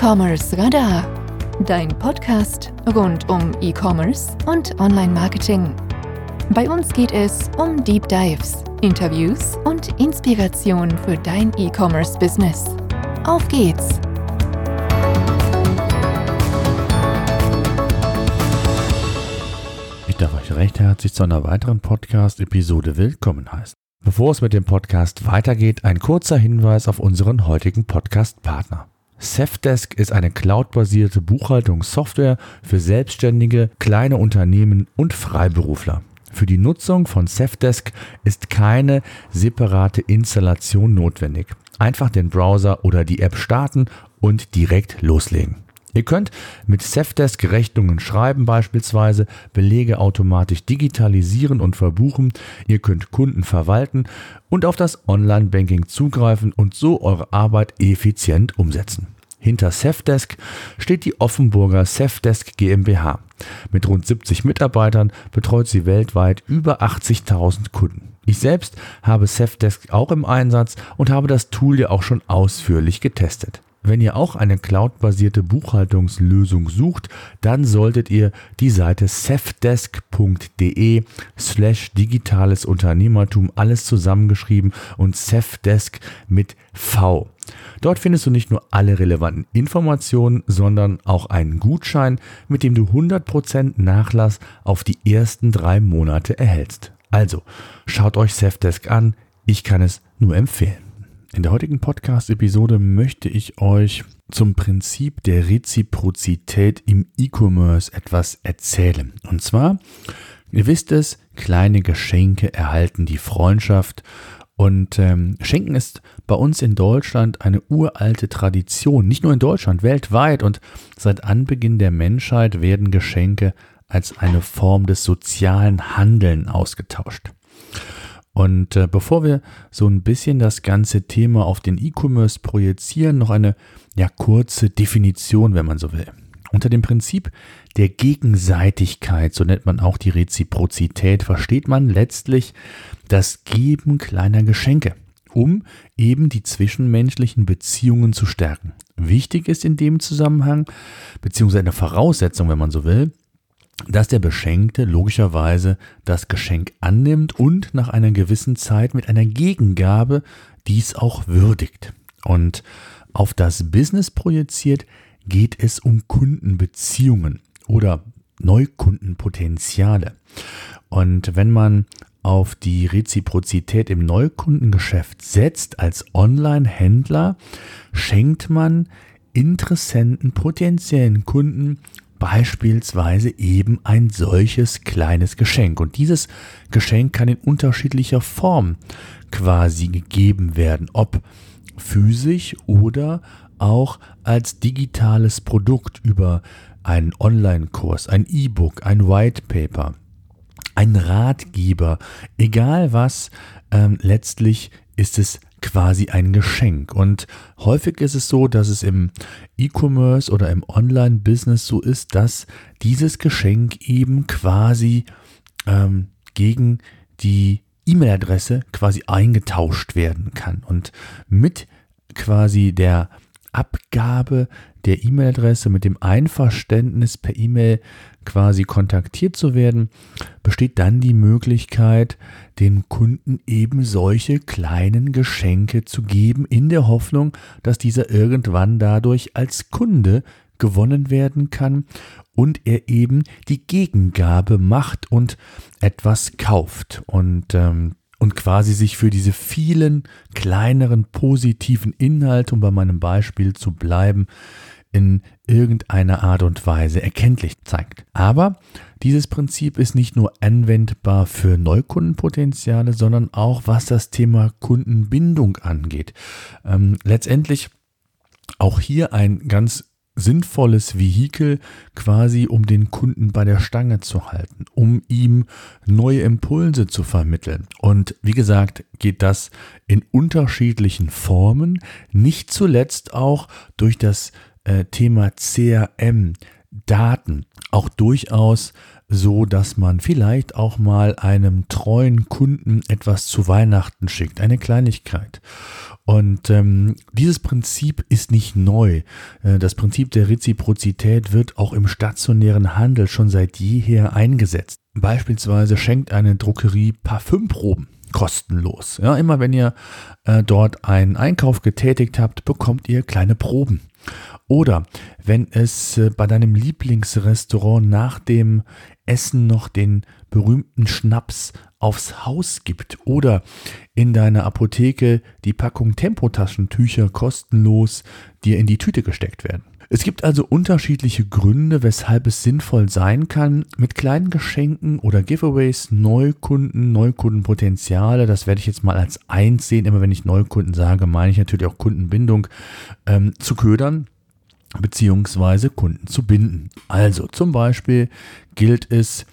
E-Commerce Radar, dein Podcast rund um E-Commerce und Online-Marketing. Bei uns geht es um Deep Dives, Interviews und Inspiration für dein E-Commerce-Business. Auf geht's! Ich darf euch recht herzlich zu einer weiteren Podcast-Episode willkommen heißen. Bevor es mit dem Podcast weitergeht, ein kurzer Hinweis auf unseren heutigen Podcast-Partner. Safdesk ist eine cloudbasierte Buchhaltungssoftware für Selbstständige, kleine Unternehmen und Freiberufler. Für die Nutzung von Safdesk ist keine separate Installation notwendig. Einfach den Browser oder die App starten und direkt loslegen. Ihr könnt mit Safdesk Rechnungen schreiben beispielsweise, Belege automatisch digitalisieren und verbuchen, ihr könnt Kunden verwalten und auf das Online-Banking zugreifen und so eure Arbeit effizient umsetzen. Hinter Safdesk steht die Offenburger Safdesk GmbH. Mit rund 70 Mitarbeitern betreut sie weltweit über 80.000 Kunden. Ich selbst habe Safdesk auch im Einsatz und habe das Tool ja auch schon ausführlich getestet. Wenn ihr auch eine cloudbasierte Buchhaltungslösung sucht, dann solltet ihr die Seite cefdesk.de slash digitales Unternehmertum alles zusammengeschrieben und Cefdesk mit V. Dort findest du nicht nur alle relevanten Informationen, sondern auch einen Gutschein, mit dem du 100% Nachlass auf die ersten drei Monate erhältst. Also, schaut euch Cefdesk an, ich kann es nur empfehlen. In der heutigen Podcast-Episode möchte ich euch zum Prinzip der Reziprozität im E-Commerce etwas erzählen. Und zwar, ihr wisst es, kleine Geschenke erhalten die Freundschaft. Und ähm, Schenken ist bei uns in Deutschland eine uralte Tradition. Nicht nur in Deutschland, weltweit. Und seit Anbeginn der Menschheit werden Geschenke als eine Form des sozialen Handeln ausgetauscht. Und äh, bevor wir so ein bisschen das ganze Thema auf den E-Commerce projizieren, noch eine ja, kurze Definition, wenn man so will. Unter dem Prinzip der Gegenseitigkeit, so nennt man auch die Reziprozität, versteht man letztlich das Geben kleiner Geschenke, um eben die zwischenmenschlichen Beziehungen zu stärken. Wichtig ist in dem Zusammenhang, beziehungsweise eine Voraussetzung, wenn man so will, dass der Beschenkte logischerweise das Geschenk annimmt und nach einer gewissen Zeit mit einer Gegengabe dies auch würdigt. Und auf das Business projiziert geht es um Kundenbeziehungen oder Neukundenpotenziale. Und wenn man auf die Reziprozität im Neukundengeschäft setzt als Online-Händler, schenkt man Interessenten, potenziellen Kunden beispielsweise eben ein solches kleines Geschenk. Und dieses Geschenk kann in unterschiedlicher Form quasi gegeben werden, ob physisch oder auch als digitales Produkt über einen Online-Kurs, ein E-Book, ein White Paper, ein Ratgeber, egal was, ähm, letztlich ist es quasi ein Geschenk. Und häufig ist es so, dass es im E-Commerce oder im Online-Business so ist, dass dieses Geschenk eben quasi ähm, gegen die E-Mail-Adresse quasi eingetauscht werden kann. Und mit quasi der Abgabe der E-Mail-Adresse, mit dem Einverständnis per E-Mail quasi kontaktiert zu werden, besteht dann die Möglichkeit, dem Kunden eben solche kleinen Geschenke zu geben, in der Hoffnung, dass dieser irgendwann dadurch als Kunde gewonnen werden kann und er eben die Gegengabe macht und etwas kauft. Und ähm, und quasi sich für diese vielen kleineren positiven Inhalte, um bei meinem Beispiel zu bleiben, in irgendeiner Art und Weise erkenntlich zeigt. Aber dieses Prinzip ist nicht nur anwendbar für Neukundenpotenziale, sondern auch was das Thema Kundenbindung angeht. Ähm, letztendlich auch hier ein ganz sinnvolles Vehikel quasi, um den Kunden bei der Stange zu halten, um ihm neue Impulse zu vermitteln. Und wie gesagt, geht das in unterschiedlichen Formen, nicht zuletzt auch durch das äh, Thema CRM, Daten, auch durchaus so, dass man vielleicht auch mal einem treuen Kunden etwas zu Weihnachten schickt, eine Kleinigkeit. Und ähm, dieses Prinzip ist nicht neu. Äh, das Prinzip der Reziprozität wird auch im stationären Handel schon seit jeher eingesetzt. Beispielsweise schenkt eine Druckerie Parfümproben kostenlos. Ja, immer wenn ihr äh, dort einen Einkauf getätigt habt, bekommt ihr kleine Proben. Oder wenn es äh, bei deinem Lieblingsrestaurant nach dem Essen noch den berühmten Schnaps aufs Haus gibt oder in deiner Apotheke die Packung Tempotaschentücher kostenlos dir in die Tüte gesteckt werden. Es gibt also unterschiedliche Gründe, weshalb es sinnvoll sein kann, mit kleinen Geschenken oder Giveaways Neukunden, Neukundenpotenziale, das werde ich jetzt mal als eins sehen, immer wenn ich Neukunden sage, meine ich natürlich auch Kundenbindung, ähm, zu ködern beziehungsweise Kunden zu binden. Also zum Beispiel gilt es,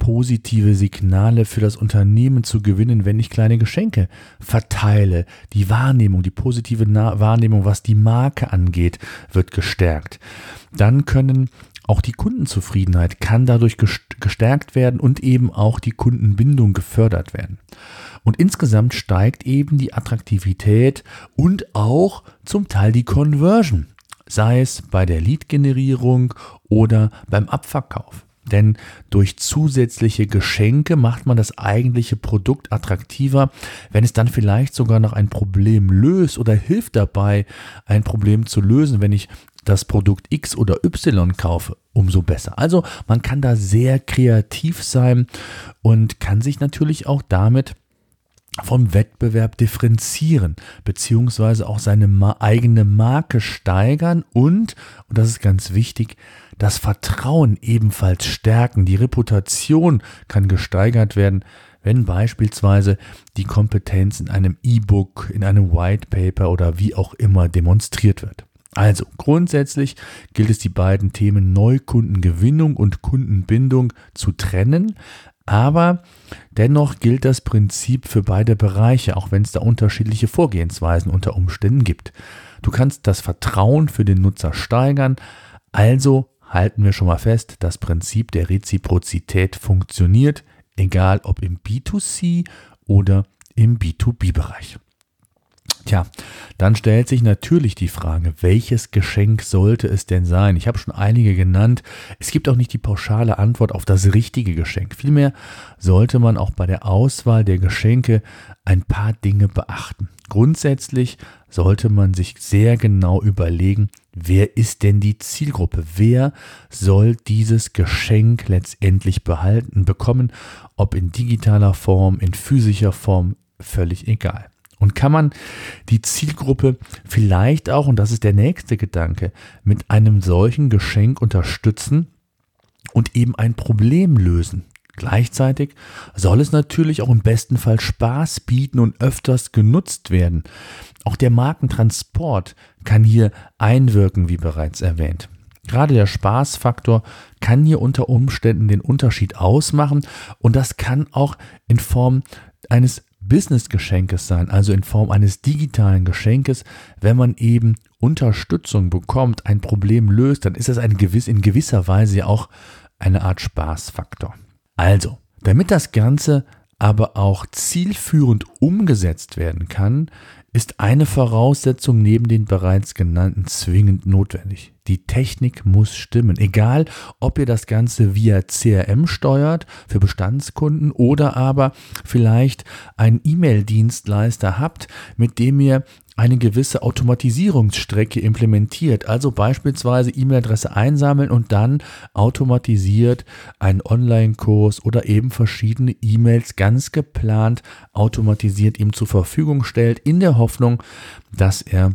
positive Signale für das Unternehmen zu gewinnen, wenn ich kleine Geschenke verteile. Die Wahrnehmung, die positive Na Wahrnehmung, was die Marke angeht, wird gestärkt. Dann können auch die Kundenzufriedenheit kann dadurch gestärkt werden und eben auch die Kundenbindung gefördert werden. Und insgesamt steigt eben die Attraktivität und auch zum Teil die Conversion sei es bei der Lead-Generierung oder beim Abverkauf. Denn durch zusätzliche Geschenke macht man das eigentliche Produkt attraktiver, wenn es dann vielleicht sogar noch ein Problem löst oder hilft dabei, ein Problem zu lösen, wenn ich das Produkt X oder Y kaufe, umso besser. Also man kann da sehr kreativ sein und kann sich natürlich auch damit vom Wettbewerb differenzieren, beziehungsweise auch seine eigene Marke steigern und, und das ist ganz wichtig, das Vertrauen ebenfalls stärken. Die Reputation kann gesteigert werden, wenn beispielsweise die Kompetenz in einem E-Book, in einem White Paper oder wie auch immer demonstriert wird. Also grundsätzlich gilt es, die beiden Themen Neukundengewinnung und Kundenbindung zu trennen, aber dennoch gilt das Prinzip für beide Bereiche, auch wenn es da unterschiedliche Vorgehensweisen unter Umständen gibt. Du kannst das Vertrauen für den Nutzer steigern, also halten wir schon mal fest, das Prinzip der Reziprozität funktioniert, egal ob im B2C oder im B2B-Bereich. Tja, dann stellt sich natürlich die Frage, welches Geschenk sollte es denn sein? Ich habe schon einige genannt. Es gibt auch nicht die pauschale Antwort auf das richtige Geschenk. Vielmehr sollte man auch bei der Auswahl der Geschenke ein paar Dinge beachten. Grundsätzlich sollte man sich sehr genau überlegen, wer ist denn die Zielgruppe? Wer soll dieses Geschenk letztendlich behalten, bekommen? Ob in digitaler Form, in physischer Form, völlig egal. Und kann man die Zielgruppe vielleicht auch, und das ist der nächste Gedanke, mit einem solchen Geschenk unterstützen und eben ein Problem lösen? Gleichzeitig soll es natürlich auch im besten Fall Spaß bieten und öfters genutzt werden. Auch der Markentransport kann hier einwirken, wie bereits erwähnt. Gerade der Spaßfaktor kann hier unter Umständen den Unterschied ausmachen und das kann auch in Form eines Business-Geschenkes sein, also in Form eines digitalen Geschenkes. Wenn man eben Unterstützung bekommt, ein Problem löst, dann ist das eine gewiss, in gewisser Weise ja auch eine Art Spaßfaktor. Also, damit das Ganze aber auch zielführend umgesetzt werden kann, ist eine Voraussetzung neben den bereits genannten zwingend notwendig. Die Technik muss stimmen, egal ob ihr das Ganze via CRM steuert für Bestandskunden oder aber vielleicht einen E-Mail-Dienstleister habt, mit dem ihr eine gewisse Automatisierungsstrecke implementiert. Also beispielsweise E-Mail-Adresse einsammeln und dann automatisiert einen Online-Kurs oder eben verschiedene E-Mails ganz geplant automatisiert ihm zur Verfügung stellt, in der Hoffnung, dass er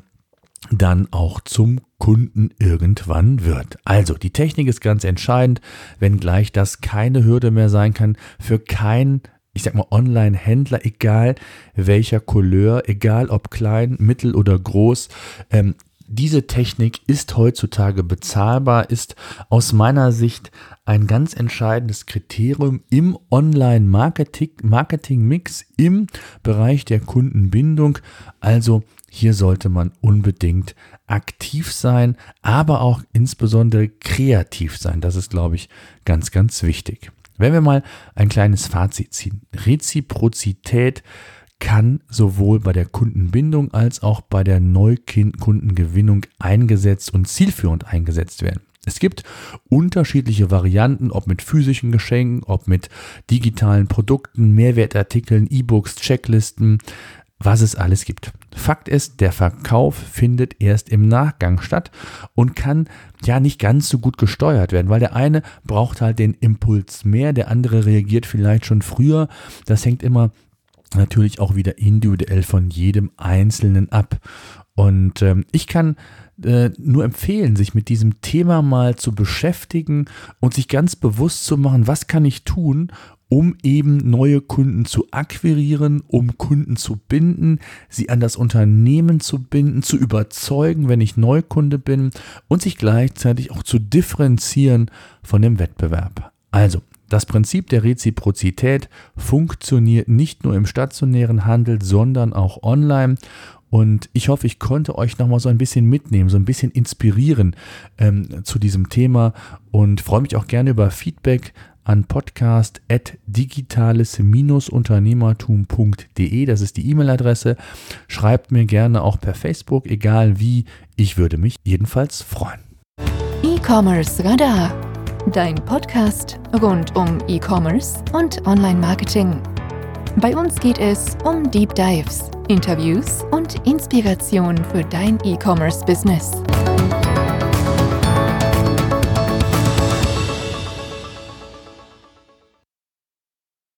dann auch zum Kunden irgendwann wird. Also die Technik ist ganz entscheidend, wenngleich das keine Hürde mehr sein kann für keinen ich sag mal, Online-Händler, egal welcher Couleur, egal ob klein, mittel oder groß, ähm, diese Technik ist heutzutage bezahlbar, ist aus meiner Sicht ein ganz entscheidendes Kriterium im Online-Marketing-Mix im Bereich der Kundenbindung. Also hier sollte man unbedingt aktiv sein, aber auch insbesondere kreativ sein. Das ist, glaube ich, ganz, ganz wichtig. Wenn wir mal ein kleines Fazit ziehen. Reziprozität kann sowohl bei der Kundenbindung als auch bei der Neukundengewinnung eingesetzt und zielführend eingesetzt werden. Es gibt unterschiedliche Varianten, ob mit physischen Geschenken, ob mit digitalen Produkten, Mehrwertartikeln, E-Books, Checklisten, was es alles gibt. Fakt ist, der Verkauf findet erst im Nachgang statt und kann ja nicht ganz so gut gesteuert werden, weil der eine braucht halt den Impuls mehr, der andere reagiert vielleicht schon früher. Das hängt immer natürlich auch wieder individuell von jedem Einzelnen ab. Und ähm, ich kann äh, nur empfehlen, sich mit diesem Thema mal zu beschäftigen und sich ganz bewusst zu machen, was kann ich tun, um eben neue Kunden zu akquirieren, um Kunden zu binden, sie an das Unternehmen zu binden, zu überzeugen, wenn ich Neukunde bin und sich gleichzeitig auch zu differenzieren von dem Wettbewerb. Also, das Prinzip der Reziprozität funktioniert nicht nur im stationären Handel, sondern auch online. Und ich hoffe, ich konnte euch nochmal so ein bisschen mitnehmen, so ein bisschen inspirieren ähm, zu diesem Thema und freue mich auch gerne über Feedback an podcast.digitales-unternehmertum.de. Das ist die E-Mail-Adresse. Schreibt mir gerne auch per Facebook, egal wie. Ich würde mich jedenfalls freuen. E-Commerce Radar dein Podcast rund um E-Commerce und Online-Marketing. Bei uns geht es um Deep Dives, Interviews und Inspiration für dein E-Commerce-Business.